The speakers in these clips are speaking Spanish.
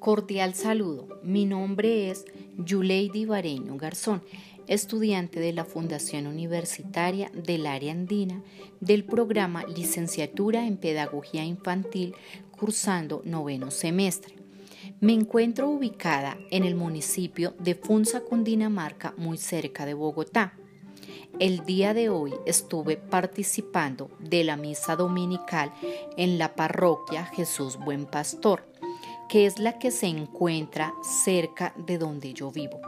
Cordial saludo. Mi nombre es Yuleidi Bareño Garzón, estudiante de la Fundación Universitaria del Área Andina del programa Licenciatura en Pedagogía Infantil cursando noveno semestre. Me encuentro ubicada en el municipio de Funza, Cundinamarca, muy cerca de Bogotá. El día de hoy estuve participando de la misa dominical en la parroquia Jesús Buen Pastor que es la que se encuentra cerca de donde yo vivo.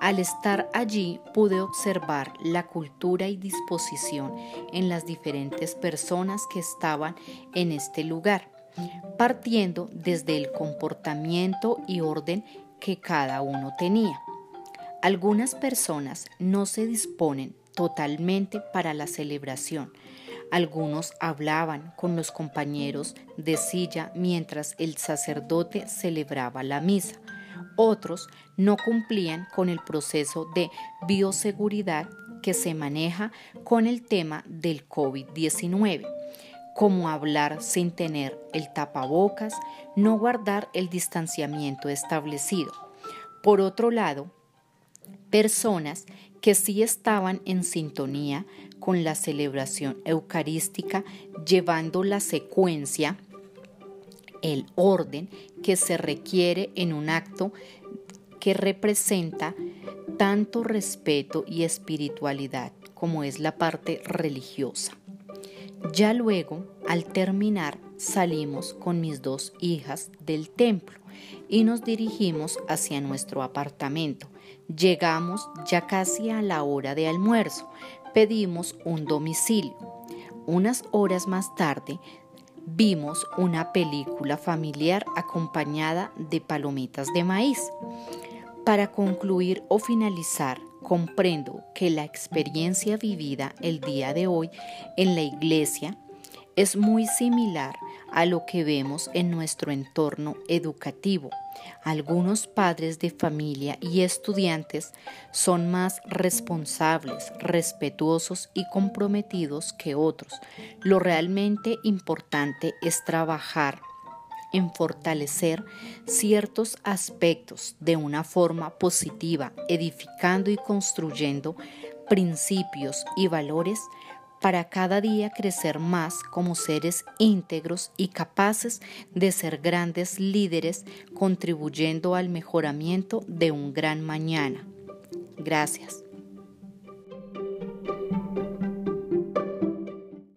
Al estar allí pude observar la cultura y disposición en las diferentes personas que estaban en este lugar, partiendo desde el comportamiento y orden que cada uno tenía. Algunas personas no se disponen totalmente para la celebración, algunos hablaban con los compañeros de silla mientras el sacerdote celebraba la misa. Otros no cumplían con el proceso de bioseguridad que se maneja con el tema del COVID-19, como hablar sin tener el tapabocas, no guardar el distanciamiento establecido. Por otro lado, personas que sí estaban en sintonía con la celebración eucarística, llevando la secuencia, el orden que se requiere en un acto que representa tanto respeto y espiritualidad como es la parte religiosa. Ya luego, al terminar, salimos con mis dos hijas del templo y nos dirigimos hacia nuestro apartamento. Llegamos ya casi a la hora de almuerzo. Pedimos un domicilio. Unas horas más tarde vimos una película familiar acompañada de palomitas de maíz. Para concluir o finalizar, comprendo que la experiencia vivida el día de hoy en la iglesia es muy similar a lo que vemos en nuestro entorno educativo. Algunos padres de familia y estudiantes son más responsables, respetuosos y comprometidos que otros. Lo realmente importante es trabajar en fortalecer ciertos aspectos de una forma positiva, edificando y construyendo principios y valores para cada día crecer más como seres íntegros y capaces de ser grandes líderes contribuyendo al mejoramiento de un gran mañana. Gracias.